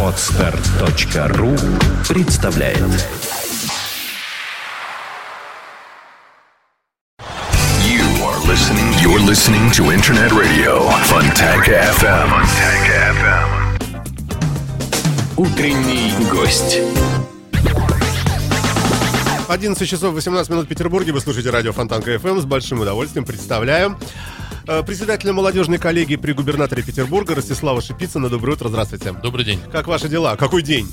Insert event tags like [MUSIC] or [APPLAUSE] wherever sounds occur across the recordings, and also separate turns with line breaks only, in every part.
Отстар.ру представляет
You are listening. You're listening to Internet Radio Fontanka FM. FM.
Утренний гость.
11 часов 18 минут в Петербурге. Вы слушаете радио Фонтанка ФМ. С большим удовольствием представляем председателя молодежной коллегии при губернаторе Петербурга Ростислава Шипицына. Доброе утро, здравствуйте.
Добрый день.
Как ваши дела? Какой день?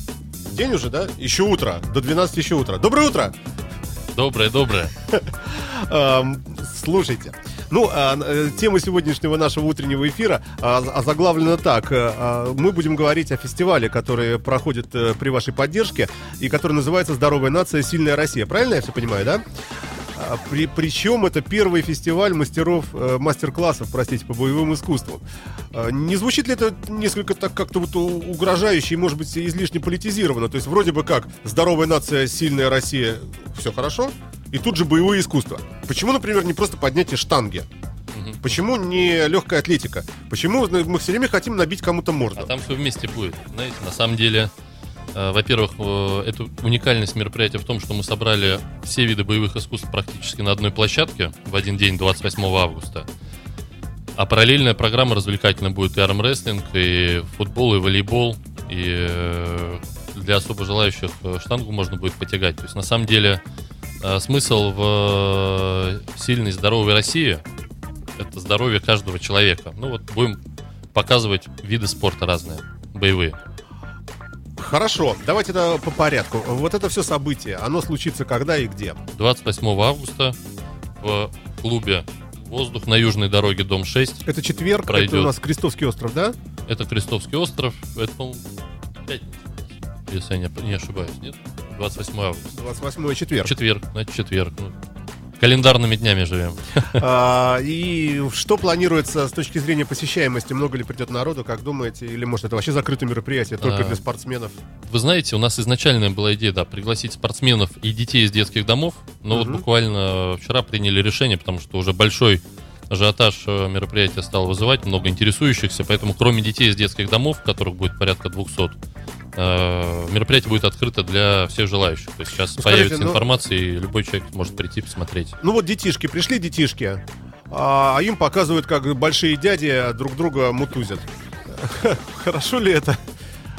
День уже, да? Еще утро. До 12 еще утро. Доброе утро!
Доброе, доброе. [LAUGHS]
Эм, Слушайте, ну, а, э, тема сегодняшнего нашего утреннего эфира а, озаглавлена так. Э, а, Мы будем говорить о фестивале, который проходит э, при вашей поддержке и который называется «Здоровая нация. Сильная Россия». Правильно я все понимаю, да? А, При, причем это первый фестиваль мастеров, э, мастер-классов, простите, по боевым искусствам. А, Не звучит ли это несколько так как-то вот угрожающе и, может быть, излишне политизировано? То есть вроде бы как «Здоровая нация, сильная Россия» — все хорошо, и тут же боевые искусства. Почему, например, не просто поднятие штанги? Почему не легкая атлетика? Почему мы все время хотим набить кому-то морду?
А там все вместе будет. Знаете, на самом деле, э, во-первых, э, это уникальность мероприятия в том, что мы собрали все виды боевых искусств практически на одной площадке в один день, 28 августа. А параллельная программа развлекательная будет и армрестлинг, и футбол, и волейбол, и э, для особо желающих э, штангу можно будет потягать. То есть, на самом деле, э, смысл в э, сильной, здоровой России – это здоровье каждого человека. Ну вот будем показывать виды спорта разные, боевые.
Хорошо, давайте это по порядку. Вот это все событие, оно случится когда и где?
28 августа в клубе «Воздух» на Южной дороге, дом 6.
Это четверг,
Пройдет.
это у нас Крестовский остров, да?
Это Крестовский остров. Это, по-моему, пятница, если я не, не ошибаюсь, нет? 28 августа.
28 четверг.
Четверг, значит, четверг. Ну, календарными днями живем. [LAUGHS]
А, и что планируется с точки зрения посещаемости? Много ли придет народу, как думаете? Или может это вообще закрытое мероприятие, только
А,
для спортсменов?
Вы знаете, у нас изначальная была идея, да, пригласить спортсменов и детей из детских домов, но вот
Мгм.
буквально вчера приняли решение, потому что уже большой ажиотаж э, мероприятия стал вызывать, много интересующихся, поэтому кроме детей из детских домов, которых будет порядка 200, э, мероприятие будет открыто для всех желающих. То есть сейчас
Ну, скажите,
появится
ну-
информация, и любой человек может прийти посмотреть.
Ну вот детишки, пришли детишки, а им показывают, как большие дяди друг друга мутузят. [LAUGHS] Хорошо ли это?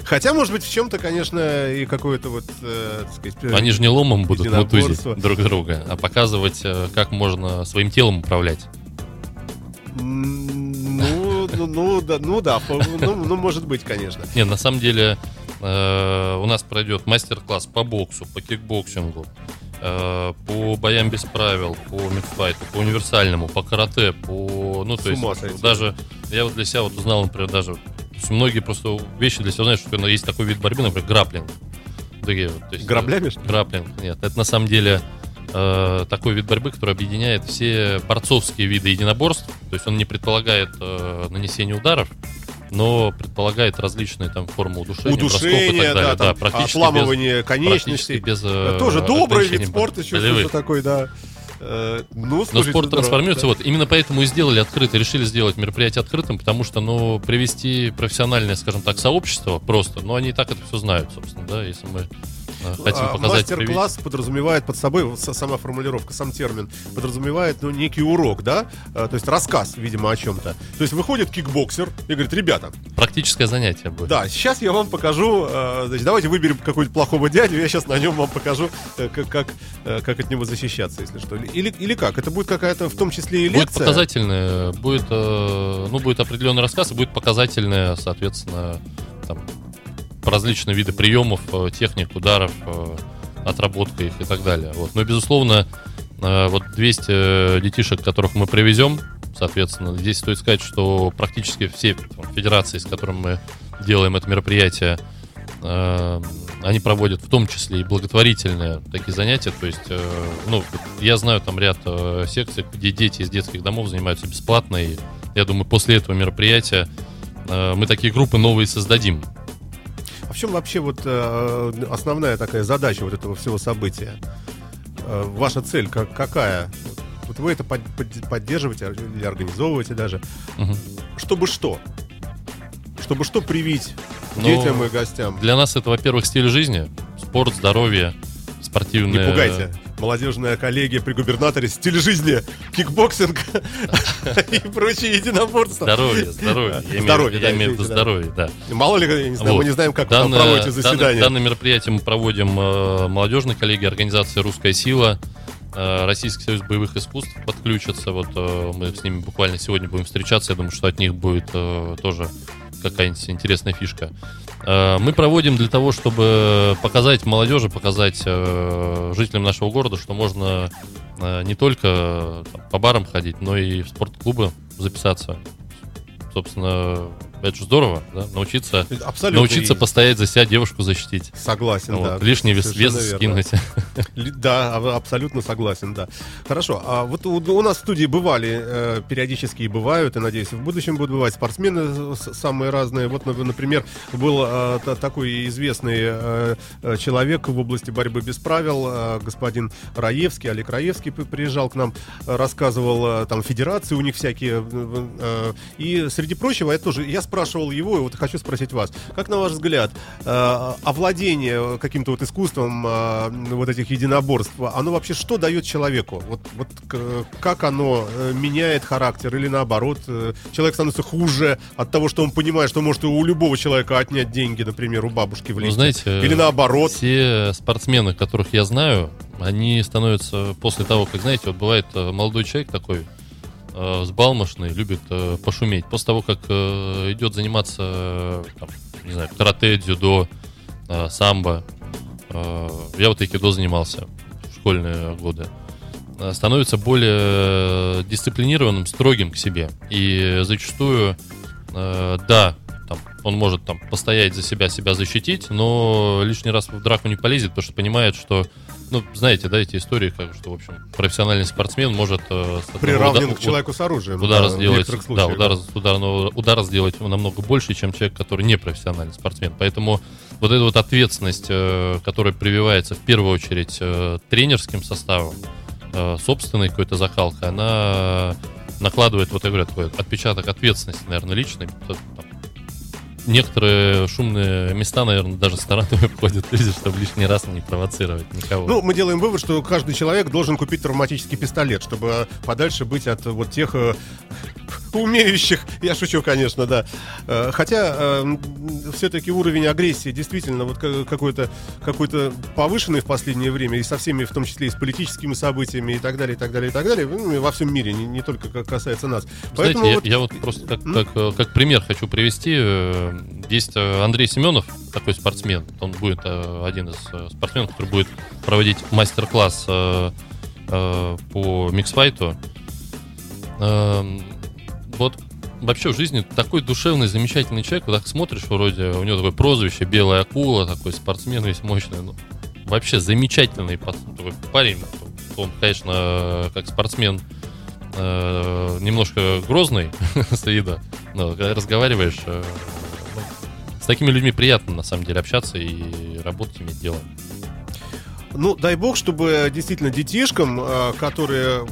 Хотя, может быть, в чем-то, конечно, и какое-то вот, э, так сказать... э,
Они же не ломом будут мутузить друг друга, а показывать, как можно своим телом управлять.
Ну, ну, ну, да, ну да, ну, ну, может быть, конечно.
Не, на самом деле э, у нас пройдет мастер-класс по боксу, по кикбоксингу, э, по боям без правил, по миксфайту, по универсальному, по карате, по... Ну, то есть,
сойти.
даже я вот для себя вот узнал, например, даже... многие просто вещи для себя знают, что есть такой вид борьбы, например, граплинг. Такие вот, то есть,
Граблями, что ли?
Граплинг, нет. Это на самом деле э, такой вид борьбы, который объединяет все борцовские виды единоборств. То есть он не предполагает э, нанесение ударов, но предполагает различные там формы удушения, далее.
да, там,
практически
отламывание
без,
конечностей.
практически без, э,
Тоже добрый вид спорта, что такой, да. Э, Ну,
Но
слушайте,
спорт
здорово.
трансформируется.
Да.
Вот именно поэтому и сделали открытый, решили сделать мероприятие открытым, потому что, ну, привести профессиональное, скажем так, сообщество просто, ну, они и так это все знают, собственно, да, если мы хотим
А,
показать.
Мастер-класс подразумевает под собой, сама формулировка, сам термин, подразумевает, ну, некий урок, да? А, То есть рассказ, видимо, о чем-то. То есть выходит кикбоксер и говорит, ребята.
Практическое занятие будет.
да, сейчас я вам покажу, э, значит, давайте выберем какого-нибудь плохого дядю, я сейчас на нем вам покажу, э, как, как, э, как от него защищаться, если что. Или, или как? Это будет какая-то, в том числе и лекция?
Будет показательное, будет, э, ну, будет определенный рассказ, и будет показательное, соответственно, там, различные виды приемов, э, техник, ударов, э, отработка их и так далее. Вот. Но, безусловно, э, вот 200 детишек, которых мы привезем, соответственно, здесь стоит сказать, что практически все федерации, с которыми мы делаем это мероприятие, они проводят в том числе и благотворительные такие занятия. То есть, ну, я знаю там ряд секций, где дети из детских домов занимаются бесплатно. И я думаю, после этого мероприятия мы такие группы новые создадим.
Чем вообще вот э, основная такая задача вот этого всего события? Э, ваша цель как, какая? Вот вы это под- под- поддерживаете или организовываете даже.
Мгм.
Чтобы что? чтобы что привить
Ну,
детям и гостям?
Для нас это, во-первых, стиль жизни, спорт, здоровье,
Не
спортивные...
пугайте. Молодежная коллегия при губернаторе, стиль жизни, кикбоксинг [LAUGHS] и прочие единоборства.
Здоровье, здоровье.
Здоровье,
Я имею в виду здоровье, да.
Мало ли, мы не знаем, как вы проводите заседание.
Данное мероприятие мы проводим э, молодежной коллегии организации «Русская сила», э, Российский союз боевых искусств подключится. Вот э, мы с ними буквально сегодня будем встречаться. Я думаю, что от них будет тоже какая-нибудь интересная фишка. Э, Мы проводим для того, чтобы показать молодежи, показать э, жителям нашего города, что можно э, не только по барам ходить, но и в спортклубы записаться. Собственно, это же здорово, да? Научиться,
Абсолютно.
научиться
и
постоять за себя, девушку защитить.
Согласен,
Вот,
да.
лишний вес, вес скинуть.
Да, а- абсолютно согласен, да. Хорошо, а вот у, у нас в студии бывали, э, периодически и бывают, и, надеюсь, в будущем будут бывать спортсмены самые разные. Вот, нап- например, был э, та- такой известный э, э, человек в области борьбы без правил, э, господин Раевский, Олег Раевский приезжал к нам, рассказывал, э, там, федерации у них всякие. э, э, И, среди прочего, я тоже, я спрашивал его, и вот хочу спросить вас, как на ваш взгляд, э, овладение каким-то вот искусством э, вот этих единоборств, оно вообще что дает человеку? Вот, вот как оно э, меняет характер или наоборот, э, человек становится хуже от того, что он понимает, что может у любого человека отнять деньги, например, у бабушки в
Ну,
лифте?
знаете,
или наоборот?
Все спортсмены, которых я знаю, они становятся после того, как, знаете, вот бывает э, молодой человек такой, э, взбалмошный, любит э, пошуметь. После того, как э, идет заниматься, э, там, не знаю, карате, дзюдо, э, самбо, э, я вот айкидо занимался в школьные годы, э, становится более дисциплинированным, строгим к себе. И зачастую, э, да, он может там постоять за себя, себя защитить, но лишний раз в драку не полезет, потому что понимает, что, ну, знаете, да, эти истории, как что, в общем, профессиональный спортсмен может э,
Приравнен
уда-
к человеку с оружием.
удара
да,
сделать,
некоторых
да,
случаях,
удара, удара- удара сделать намного больше, чем человек, который не профессиональный спортсмен. Поэтому вот эта вот ответственность, э, которая прививается в первую очередь э, тренерским составом, э, собственной какой-то закалкой, она накладывает, вот я говорю, такой отпечаток ответственности, наверное, там Некоторые шумные места, наверное, даже стороной [LAUGHS] обходят люди, чтобы лишний раз не провоцировать никого.
Ну, мы делаем вывод, что каждый человек должен купить травматический пистолет, чтобы подальше быть от вот тех э, [LAUGHS] умеющих. Я шучу, конечно, да. Э, Хотя все-таки уровень агрессии действительно вот ка- какой-то какой-то повышенный в последнее время, и со всеми, в том числе и с политическими событиями и так далее, и так далее, и так далее, ну, и во всем мире, не, не только как касается нас.
Знаете,
Поэтому
я,
вот-
я вот просто как, как, э, как пример хочу привести. Есть э, Андрей Семенов, такой спортсмен. Он будет э, один из э, спортсменов, который будет проводить мастер-класс по миксфайту. Эм, Вот вообще в жизни такой душевный, замечательный человек. Вот так смотришь, вроде у него такое прозвище Белая акула, такой спортсмен весь мощный. Ну, вообще замечательный такой парень. Он, конечно, как спортсмен немножко грозный [LAUGHS] с вида, но когда разговариваешь, с такими людьми приятно на самом деле общаться и работать, иметь дело.
Ну, дай бог, чтобы действительно детишкам, э, которые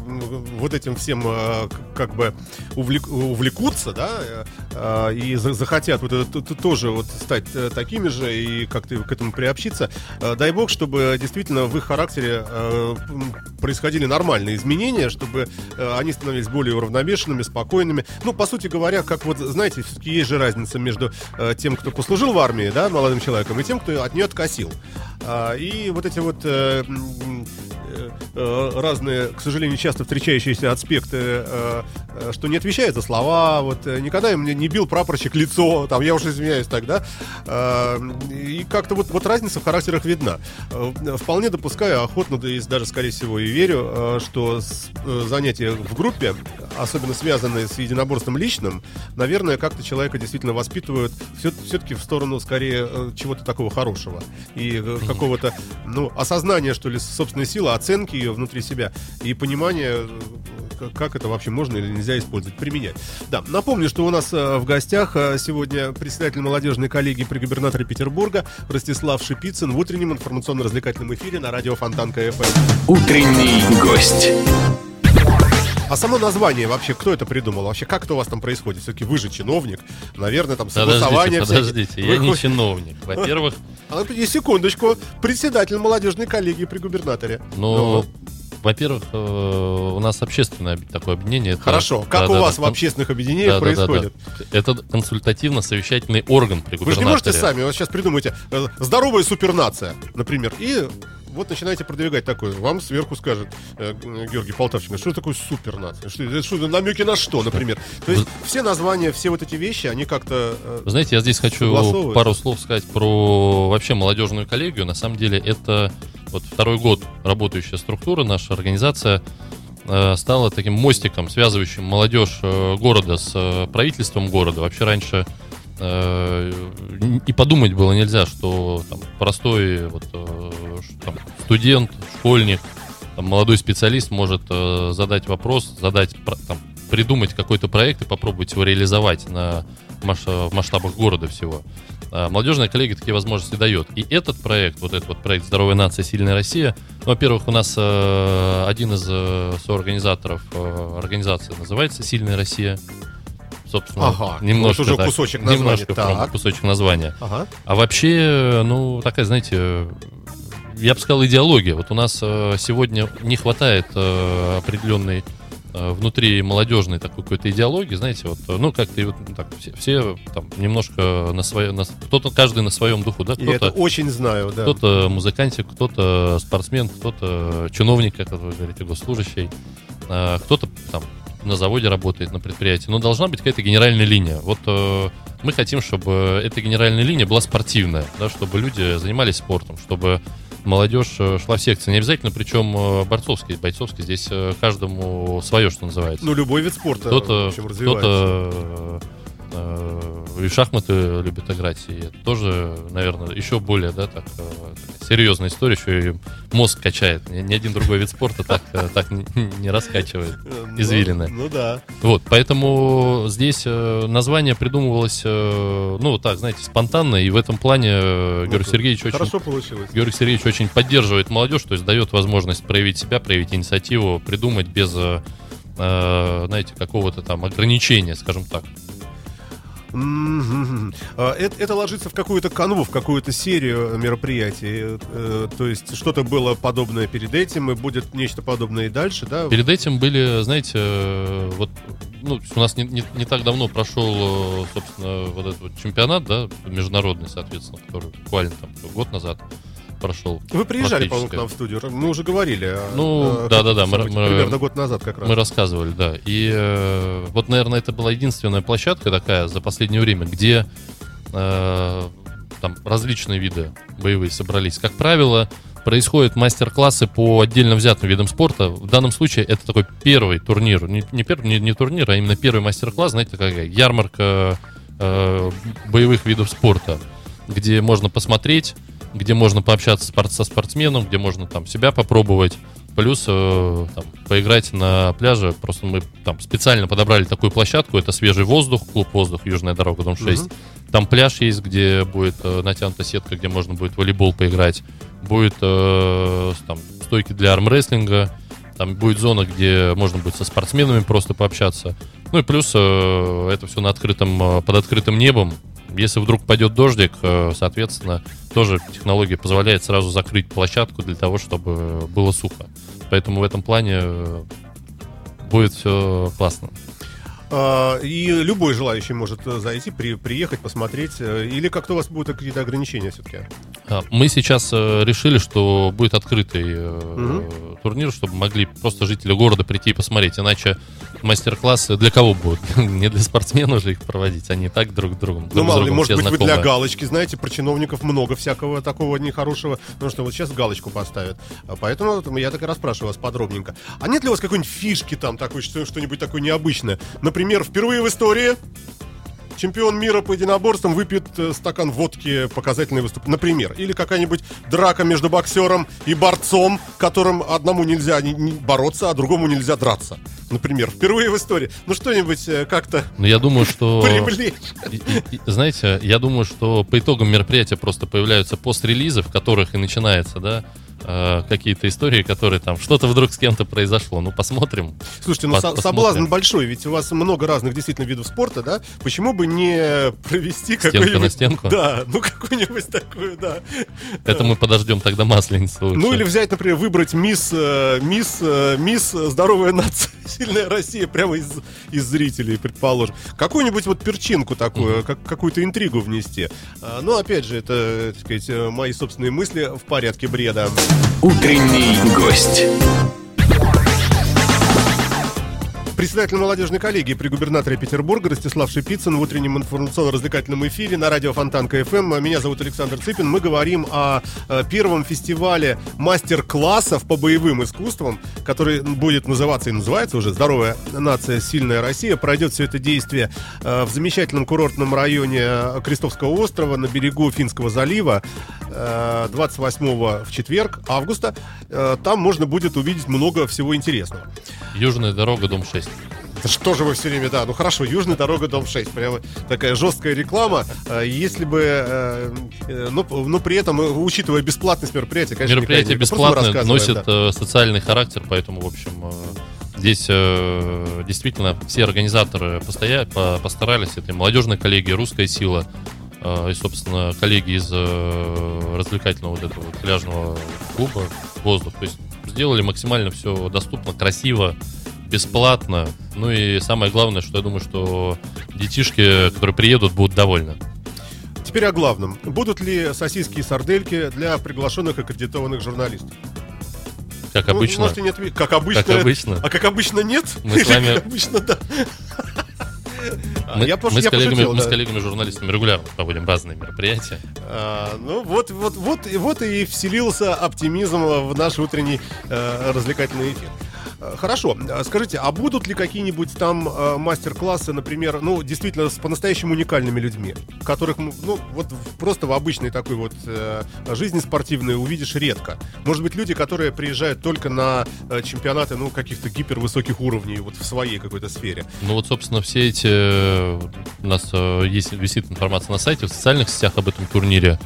вот этим всем э, как бы увлек- увлекутся, да, э, э, и за- захотят вот это тоже вот стать э, такими же и как-то к этому приобщиться, э, дай бог, чтобы действительно в их характере э, происходили нормальные изменения, чтобы э, они становились более уравновешенными, спокойными. Ну, по сути говоря, как вот, знаете, все-таки есть же разница между э, тем, кто послужил в армии, да, молодым человеком, и тем, кто от нее откосил. А, И вот эти вот э, э, э, разные, к сожалению, часто встречающиеся аспекты, что не отвечает за слова, вот никогда им не, бил прапорщик лицо, там, я уже извиняюсь тогда, и как-то вот, вот разница в характерах видна. Вполне допускаю, охотно, да и даже, скорее всего, и верю, что занятия в группе, особенно связанные с единоборством личным, наверное, как-то человека действительно воспитывают все, все-таки в сторону, скорее, чего-то такого хорошего. И какого-то, ну, осознания, что ли, собственной силы, оценки ее внутри себя и понимания, э, как это вообще можно или нельзя использовать, применять. Да, напомню, что у нас э, в гостях э, сегодня председатель молодежной коллегии при губернаторе Петербурга Ростислав Шипицын в утреннем информационно-развлекательном эфире на радио Фонтанка ФМ.
Утренний гость.
А само название вообще, кто это придумал? Вообще, как это у вас там происходит? Все-таки вы же чиновник. Наверное, там
Подождите,
согласование
подождите,
Вы
я не
хоть-
чиновник. [LAUGHS] Во-первых,
А ну, секундочку. Председатель молодежной коллегии при губернаторе.
ну, во-первых, э, у нас общественное об- такое объединение. это-
Хорошо. Как у
Да-да-да,
вас в
кон-
общественных объединениях
да-да-да-да.
происходит?
Это консультативно-совещательный орган при
Вы же
губернаторе.
не можете сами, вот сейчас придумайте э, здоровая супернация, например, и вот начинаете продвигать такое. Вам сверху скажет э, Георгий Полтавченко, что такое супернация? Что, что, намеки на что, например? То есть все названия, все вот эти вещи, они как-то... э,
Вы знаете, я здесь хочу пару слов сказать про вообще молодежную коллегию. На самом деле это вот второй год работающая структура, наша организация э, стала таким мостиком, связывающим молодежь э, города с э, правительством города. Вообще раньше и подумать было нельзя, что там, простой вот, э, там, студент, школьник, там, молодой специалист может э, задать вопрос, задать, там, придумать какой-то проект и попробовать его реализовать на маш- в масштабах города всего. А Молодежная коллегия такие возможности дает. И этот проект, вот этот вот проект «Здоровая нация, сильная Россия», ну, во-первых, у нас э, один из э, соорганизаторов э, организации называется «Сильная Россия». Собственно,
Ага,
немножко
вот уже
так,
кусочек названия.
Немножко прям
Так.
кусочек названия.
Ага.
А вообще, ну, такая, знаете, я бы сказал, идеология. Вот у нас э, сегодня не хватает э, определенной э, внутри молодежной такой какой-то идеологии, знаете, вот, ну, как-то вот так, все, все там немножко на своем, на- кто-то, каждый на своем духу, да,
Я это
кто-то,
очень знаю, да.
кто-то музыкантик, кто-то спортсмен, кто-то чиновник, как вы говорите, госслужащий, кто-то там на заводе работает, на предприятии. Но должна быть какая-то генеральная линия. Вот э, мы хотим, чтобы эта генеральная линия была спортивная, да, чтобы люди занимались спортом, чтобы молодежь э, шла в секции. Не обязательно, причем э, борцовский, бойцовский. Здесь э, каждому свое, что называется.
Ну, любой вид спорта,
Кто-то, кто-то и в шахматы любит играть, и это тоже, наверное, еще более, да, так э, серьезная история, еще и мозг качает. Ни, ни один другой вид спорта так, э, так не, не раскачивает.
Э, ну,
извилины.
Ну, да.
Вот, поэтому здесь название придумывалось, ну, так, знаете, спонтанно, и в этом плане э, Георгий
Ну,
Сергеевич очень
Хорошо получилось.
Георгий Сергеевич очень поддерживает молодежь, то есть дает возможность проявить себя, проявить инициативу, придумать без, знаете, какого-то там ограничения, скажем так.
А, Это, это ложится в какую-то канву, в какую-то серию мероприятий. Э, То есть что-то было подобное перед этим, и будет нечто подобное и дальше, да?
Перед этим были, знаете, э, вот, ну, у нас не, не- не так давно прошел, э, собственно, вот этот вот чемпионат, да, международный, соответственно, который буквально там год назад прошел.
Вы приезжали, по-моему, к нам в студию. Мы уже говорили. о-
Ну, да-да-да, мы-
событии
мы-
примерно год назад как раз.
Мы рассказывали, да. И э, вот, наверное, это была единственная площадка такая за последнее время, где э, там различные виды боевые собрались. Как правило, происходят мастер-классы по отдельно взятым видам спорта. В данном случае это такой первый турнир. Не, не, первый, не, не турнир, а именно первый мастер-класс, знаете, такая ярмарка э, боевых видов спорта, где можно посмотреть, где можно пообщаться спорт- со спортсменом, где можно там себя попробовать. Плюс э, там, поиграть на пляже. Просто мы там специально подобрали такую площадку. Это свежий воздух, клуб воздух, Южная дорога, дом 6. Там пляж есть, где будет э, натянута сетка, где можно будет волейбол поиграть. Будет э, там стойки для армрестлинга. Там будет зона, где можно будет со спортсменами просто пообщаться. Ну и плюс э, это все на открытом, э, под открытым небом. Если вдруг пойдет дождик, э, соответственно, тоже технология позволяет сразу закрыть площадку для того, чтобы было сухо. Поэтому в этом плане э, будет все классно.
А, И любой желающий может э, зайти, при, приехать, посмотреть. Или как-то у вас будут какие-то ограничения все-таки?
А, Мы сейчас решили, что будет открытый э, турнир, чтобы могли просто жители города прийти и посмотреть. Иначе мастер-классы для кого будут? [LAUGHS] Не для спортсменов же их проводить, они так друг другом.
Ну,
друг
мало ли, может быть, вы для
знакомы.
галочки, знаете, про чиновников много всякого такого нехорошего, потому что вот сейчас галочку поставят. А Поэтому я так и расспрашиваю вас подробненько. А нет ли у вас какой-нибудь фишки там такой, что- что-нибудь такое необычное? Например, впервые в истории чемпион мира по единоборствам выпьет э, стакан водки показательный выступ. Например. Или какая-нибудь драка между боксером и борцом, которым одному нельзя не- не бороться, а другому нельзя драться. Например. Впервые в истории. Ну, что-нибудь э, как-то
Но я думаю, что... [LAUGHS]
привлечь.
Знаете, я думаю, что по итогам мероприятия просто появляются пост-релизы, в которых и начинается, да, э, какие-то истории, которые там что-то вдруг с кем-то произошло. Ну, посмотрим.
Слушайте, ну со- соблазн большой, ведь у вас много разных действительно видов спорта, да? Почему бы не провести
Стенка
какой-нибудь...
на стенку?
Да, ну какую-нибудь такую, да.
Это мы подождем тогда масленицу лучше.
Ну или взять, например, выбрать мисс, э, мисс, э, мисс здоровая нация, [LAUGHS] сильная Россия прямо из, из зрителей, предположим. Какую-нибудь вот перчинку такую, как, какую-то интригу внести. Ну, опять же, это, так сказать, мои собственные мысли в порядке бреда.
Утренний гость.
Председатель молодежной коллегии при губернаторе Петербурга Ростислав Шипицын в утреннем информационно-развлекательном эфире на радио Фонтанка ФМ. Меня зовут Александр Цыпин. Мы говорим о э, первом фестивале мастер-классов по боевым искусствам, который будет называться и называется уже «Здоровая нация, сильная Россия». Пройдет все это действие э, в замечательном курортном районе Крестовского острова на берегу Финского залива э, 28 в четверг августа. Э, Там можно будет увидеть много всего интересного.
Южная дорога, дом 6.
Что же вы все время, да, ну хорошо, Южная дорога, дом 6, прямо такая жесткая реклама. Э, Если бы, э, э, но, но при этом, э, учитывая бесплатность мероприятия, конечно,
Мероприятие бесплатное, носит
да.
социальный характер, поэтому, в общем, здесь э, действительно все организаторы постоя- по- постарались. Это и молодежная коллегия, русская сила, э, и, собственно, коллеги из э, развлекательного вот этого пляжного клуба «Воздух». То есть сделали максимально все доступно, красиво, бесплатно. Ну и самое главное, что я думаю, что детишки, которые приедут, будут довольны.
Теперь о главном. Будут ли сосиски и сардельки для приглашенных аккредитованных журналистов?
Как
Ну,
обычно.
можете не ответить. Как обычно.
Как обычно.
А как обычно нет?
Мы с вами-
Как обычно, да.
Мы,
я пош-
мы с
я
коллегами,
пошутил,
мы с
да.
коллегами-журналистами регулярно проводим разные мероприятия.
А, ну вот, вот, вот, и вот и вселился оптимизм в наш утренний э, развлекательный эфир. Э, Хорошо, А скажите, а будут ли какие-нибудь там э, мастер-классы, например, ну, действительно, с по-настоящему уникальными людьми, которых, ну, вот просто в обычной такой вот э, жизни спортивной увидишь редко? Может быть, люди, которые приезжают только на э, чемпионаты, ну, каких-то гипервысоких уровней, вот в своей какой-то сфере.
Ну вот, собственно, все эти... э, У нас э, есть, висит информация на сайте, в социальных сетях об этом турнире.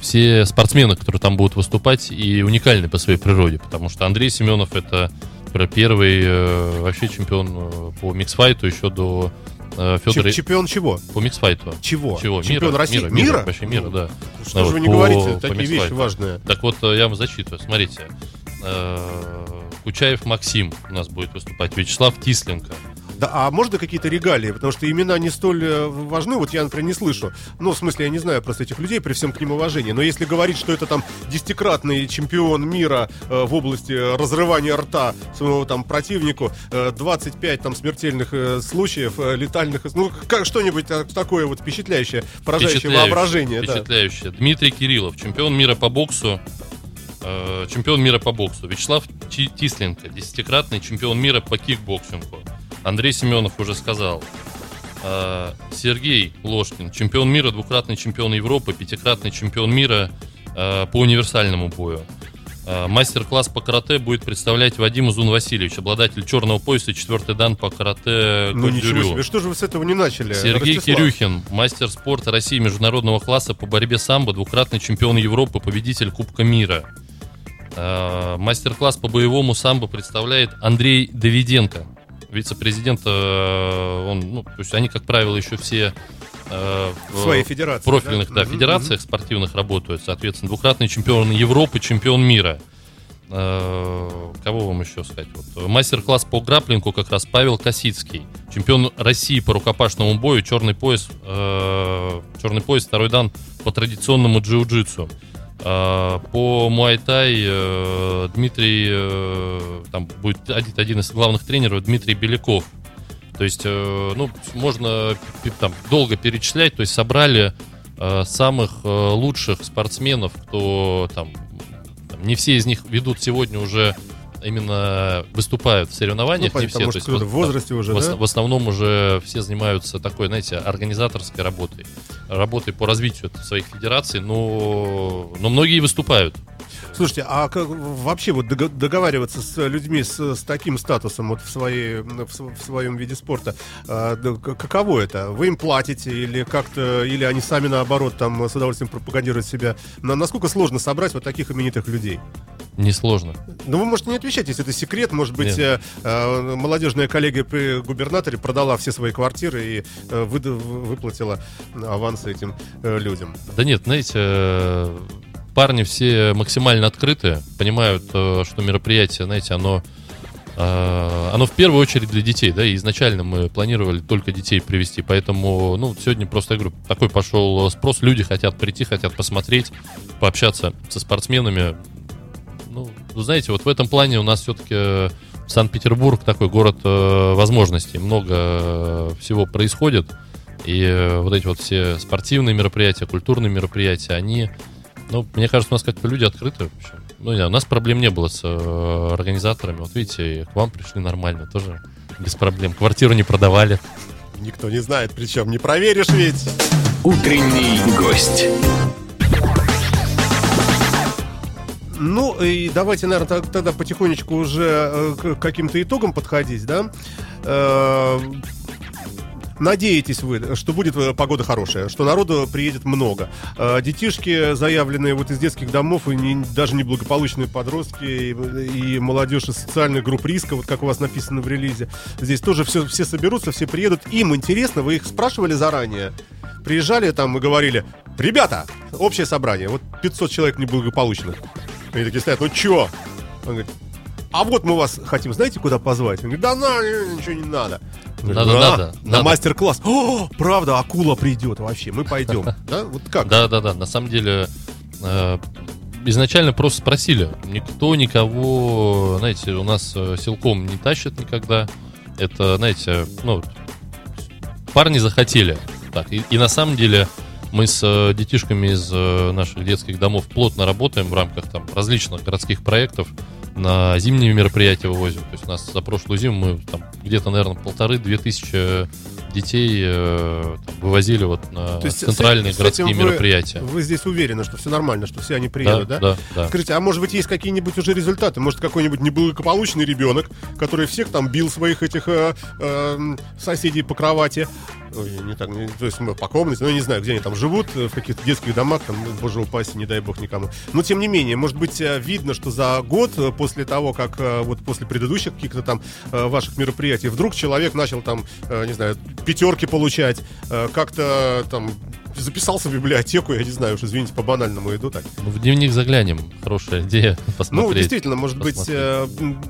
Все спортсмены, которые там будут выступать, и уникальны по своей природе, потому что Андрей Семенов это например, первый э, вообще чемпион э, по миксфайту еще до э, Федора...
Чемп- Чемпион чего?
По миксфайту.
Чего?
Чего?
Чемпион
Мира,
России?
Мира?
Мира?
мира, Вообще мира, да.
Что
Ну
же
вот
вы не
по-
говорите
по
такие вещи
миксфайту.
важные?
Так вот, э, я вам зачитываю. Смотрите. Э, Кучаев Максим у нас будет выступать. Вячеслав Тисленко.
Да, а можно какие-то регалии? Потому что имена не столь э, важны. Вот я, например, не слышу. Ну, в смысле, я не знаю просто этих людей, при всем к ним уважении. Но если говорить, что это там десятикратный чемпион мира э, в области разрывания рта своему там противнику, э, 25 там смертельных э, случаев, э, летальных, ну, как что-нибудь так- такое вот впечатляющее, поражающее
Впечатляющий,
воображение. да.
Впечатляющий. Дмитрий Кириллов, чемпион мира по боксу. Э, чемпион мира по боксу. Вячеслав Ти- Тисленко, десятикратный чемпион мира по кикбоксингу. Андрей Семенов уже сказал. Э, Сергей Ложкин, чемпион мира, двукратный чемпион Европы, пятикратный чемпион мира э, по универсальному бою. Э, Мастер-класс по карате будет представлять Вадим Зун Васильевич, обладатель черного пояса четвертый дан по карате
Ну, ничего себе. Что же вы с этого не начали?
Сергей
Ростислав?
Кирюхин, мастер спорта России международного класса по борьбе самбо, двукратный чемпион Европы, победитель Кубка мира. Мастер-класс по боевому самбо представляет Андрей Давиденко, вице-президент. э, Он, ну, то есть они, как правило, еще все э,
В своей федерации.
профильных да,
Мгм,
федерациях спортивных работают, соответственно, двукратный чемпион Европы, чемпион мира. Э, Кого вам еще сказать? Вот, мастер-класс по граплингу как раз Павел Косицкий, чемпион России по рукопашному бою, черный пояс, э, черный пояс, второй дан по традиционному джиу-джитсу. Э, По муайтай э, Дмитрий, э, там будет один, из главных тренеров Дмитрий Беляков. То есть, э, ну, можно там долго перечислять. То есть собрали самых лучших спортсменов, кто там, не все из них ведут сегодня уже именно выступают в
Ну,
соревнованиях, не
понятно,
все.
может,
То есть
в возрасте уже,
в,
да?
в основном уже все занимаются такой, знаете, организаторской работой, работой по развитию своих федераций, но, но многие выступают.
Слушайте, а как вообще вот дого- договариваться с людьми с, с таким статусом вот в, своей, в, в своем виде спорта, а, да, каково это? Вы им платите или как-то, или они сами наоборот там с удовольствием пропагандируют себя? На- насколько сложно собрать вот таких именитых людей?
Несложно.
Ну, вы можете не отвечать, если это секрет. Может быть, э, э, молодежная коллегия при губернаторе продала все свои квартиры и э, выда- выплатила авансы этим э, людям.
Да нет, знаете, э, парни все максимально открытые, понимают, э, что мероприятие, знаете, оно, э, оно в первую очередь для детей, да, и изначально мы планировали только детей привести, поэтому, ну, сегодня просто, я говорю, такой пошел спрос, люди хотят прийти, хотят посмотреть, пообщаться со спортсменами. Ну, вы знаете, вот в этом плане у нас все-таки Санкт-Петербург такой город э, возможностей, много э, всего происходит, и э, вот эти вот все спортивные мероприятия, культурные мероприятия, они, ну, мне кажется, у нас как-то люди открыты. в общем. Ну, не знаю, у нас проблем не было с э, организаторами. Вот видите, к вам пришли нормально, тоже без проблем. Квартиру не продавали.
Никто не знает, причем не проверишь ведь.
Утренний гость.
Ну, и давайте, наверное, тогда потихонечку уже э, к каким-то итогам подходить, да? Э, Надеетесь вы, что будет э, погода хорошая, что народу приедет много. Детишки, заявленные вот из детских домов, и не- даже неблагополучные подростки, и, и молодежь из социальных групп риска, вот как у вас написано в релизе, здесь тоже все, все соберутся, все приедут. Им интересно, вы их спрашивали заранее? Приезжали там и говорили, ребята, общее собрание, вот 500 человек неблагополучных. Они такие стоят, ну чё? Он говорит, а вот мы вас хотим, знаете, куда позвать? Он говорит, да на, ничего не надо. Говорит,
Надо,
«Да,
надо,
На
надо».
мастер-класс. О, правда, акула придет вообще, мы пойдем. [LAUGHS] Да, вот как?
Да, да, да. На самом деле, э, изначально просто спросили. Никто никого, знаете, у нас э, силком не тащит никогда. Это, знаете, ну, парни захотели. Так, и, и на самом деле мы с э, детишками из э, наших детских домов плотно работаем в рамках там различных городских проектов. На зимние мероприятия вывозим. То есть у нас за прошлую зиму мы там где-то, наверное, полторы-две тысячи детей э, там, вывозили вот на
То есть
центральные
с
городские
вы-
мероприятия.
Вы здесь уверены, что все нормально, что все они
Да,
приедут, да?
да, да.
Скажите, а может быть есть какие-нибудь уже результаты? Может какой-нибудь неблагополучный ребенок, который всех там бил своих этих э, э, соседей по кровати, Ой, не так, не- то есть мы по комнате, ну я не знаю, где они там живут, э, в каких-то детских домах, там, боже упаси, не дай бог никому. Но тем не менее, может быть э, видно, что за год э, после того, как вот после предыдущих каких-то там ваших мероприятий, вдруг человек начал там, не знаю, пятерки получать, э, как-то там записался в библиотеку, я не знаю, уж извините, по банальному иду так.
Ну, в дневник заглянем. Хорошая идея [LAUGHS] посмотреть.
Ну, действительно, может быть,
посмотреть.
э, м,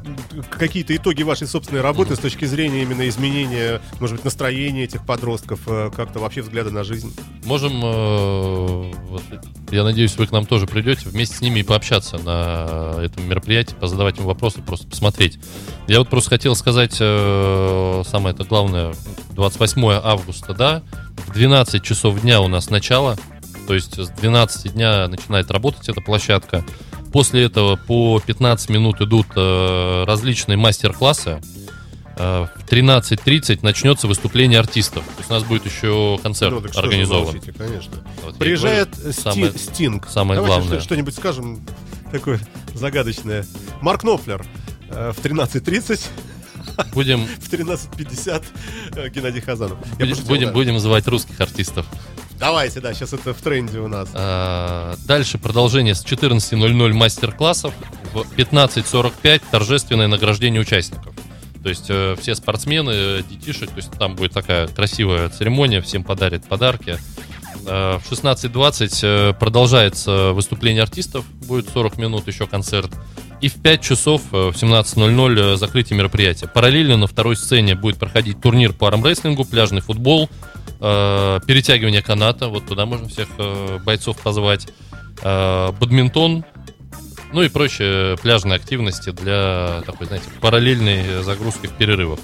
какие-то итоги вашей собственной работы с точки зрения именно изменения, может быть, настроения этих подростков, э, как-то вообще взгляда на жизнь.
Можем, э, вот, я надеюсь, вы к нам тоже придете, вместе с ними и пообщаться на этом мероприятии, позадавать им вопросы, просто посмотреть. Я вот просто хотел сказать, э, самое это главное, 28 августа, да, в 12 часов дня у нас начало, то есть с 12 дня начинает работать эта площадка. После этого по 15 минут идут э, различные мастер-классы. Э, В 13.30 начнется выступление артистов. То есть у нас будет еще концерт
Ну, так
организован.
молчите, конечно.
Вот
Приезжает
говорю,
Сти-
самое-
Стинг.
самое
Давайте
главное.
что- что-нибудь скажем такое загадочное. Марк Knopfler э, в 13.30,
Будем, [LAUGHS]
в 13.50 э, Геннадий Хазанов.
Будем, будем, называть русских артистов.
Давайте, да, сейчас это в тренде у нас.
А, Дальше продолжение с 14.00 мастер-классов. В 15.45 торжественное награждение участников. То есть э, все спортсмены, э, детишек, то есть там будет такая красивая церемония, всем подарят подарки. Э, в 16.20 э, продолжается выступление артистов, будет 40 минут еще концерт. И в 5 часов, э, в 17.00 э, закрытие мероприятия. Параллельно на второй сцене будет проходить турнир по армрестлингу, пляжный футбол, э, перетягивание каната, вот туда можно всех э, бойцов позвать, э, бадминтон, ну и прочие пляжные активности для такой, знаете, параллельной загрузки в перерывах.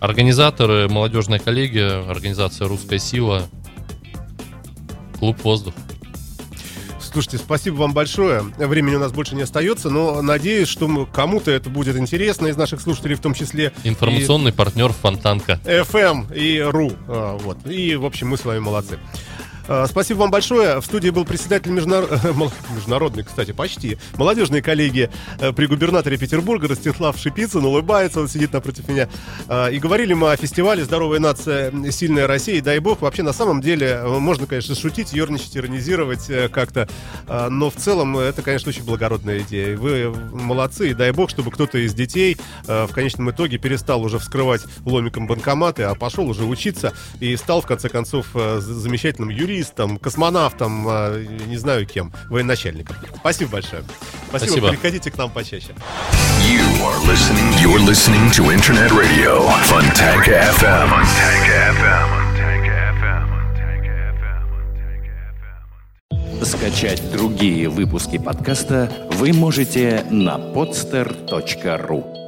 Организаторы, молодежная коллегия, организация «Русская сила», клуб «Воздух».
Слушайте, спасибо вам большое. Времени у нас больше не остается, но надеюсь, что кому-то это будет интересно из наших слушателей, в том числе и
Информационный партнер Фонтанка.
FM и РУ. А, вот. И, в общем, мы с вами молодцы. А, Спасибо вам большое. В студии был председатель междунар- [LAUGHS] мол- международной, кстати, почти, молодежной коллегии э, при губернаторе Петербурга Ростислав Шипицын. Улыбается, он сидит напротив меня. И говорили мы о фестивале «Здоровая нация. Сильная Россия». И дай бог, вообще, на самом деле, э, можно, конечно, шутить, ерничать, иронизировать э, как-то. Но в целом это, конечно, очень благородная идея. Вы молодцы. И дай бог, чтобы кто-то из детей э, в конечном итоге перестал уже вскрывать ломиком банкоматы, а пошел уже учиться и стал, в конце концов, э, замечательным юристом, космонавтом, э, не знаю кем, военачальником. Спасибо большое. Спасибо.
Спасибо.
Приходите к нам почаще.
You are listening. You're listening to Internet Radio Funtank FM. Funtank FM.
Скачать другие выпуски подкаста вы можете на podster.ru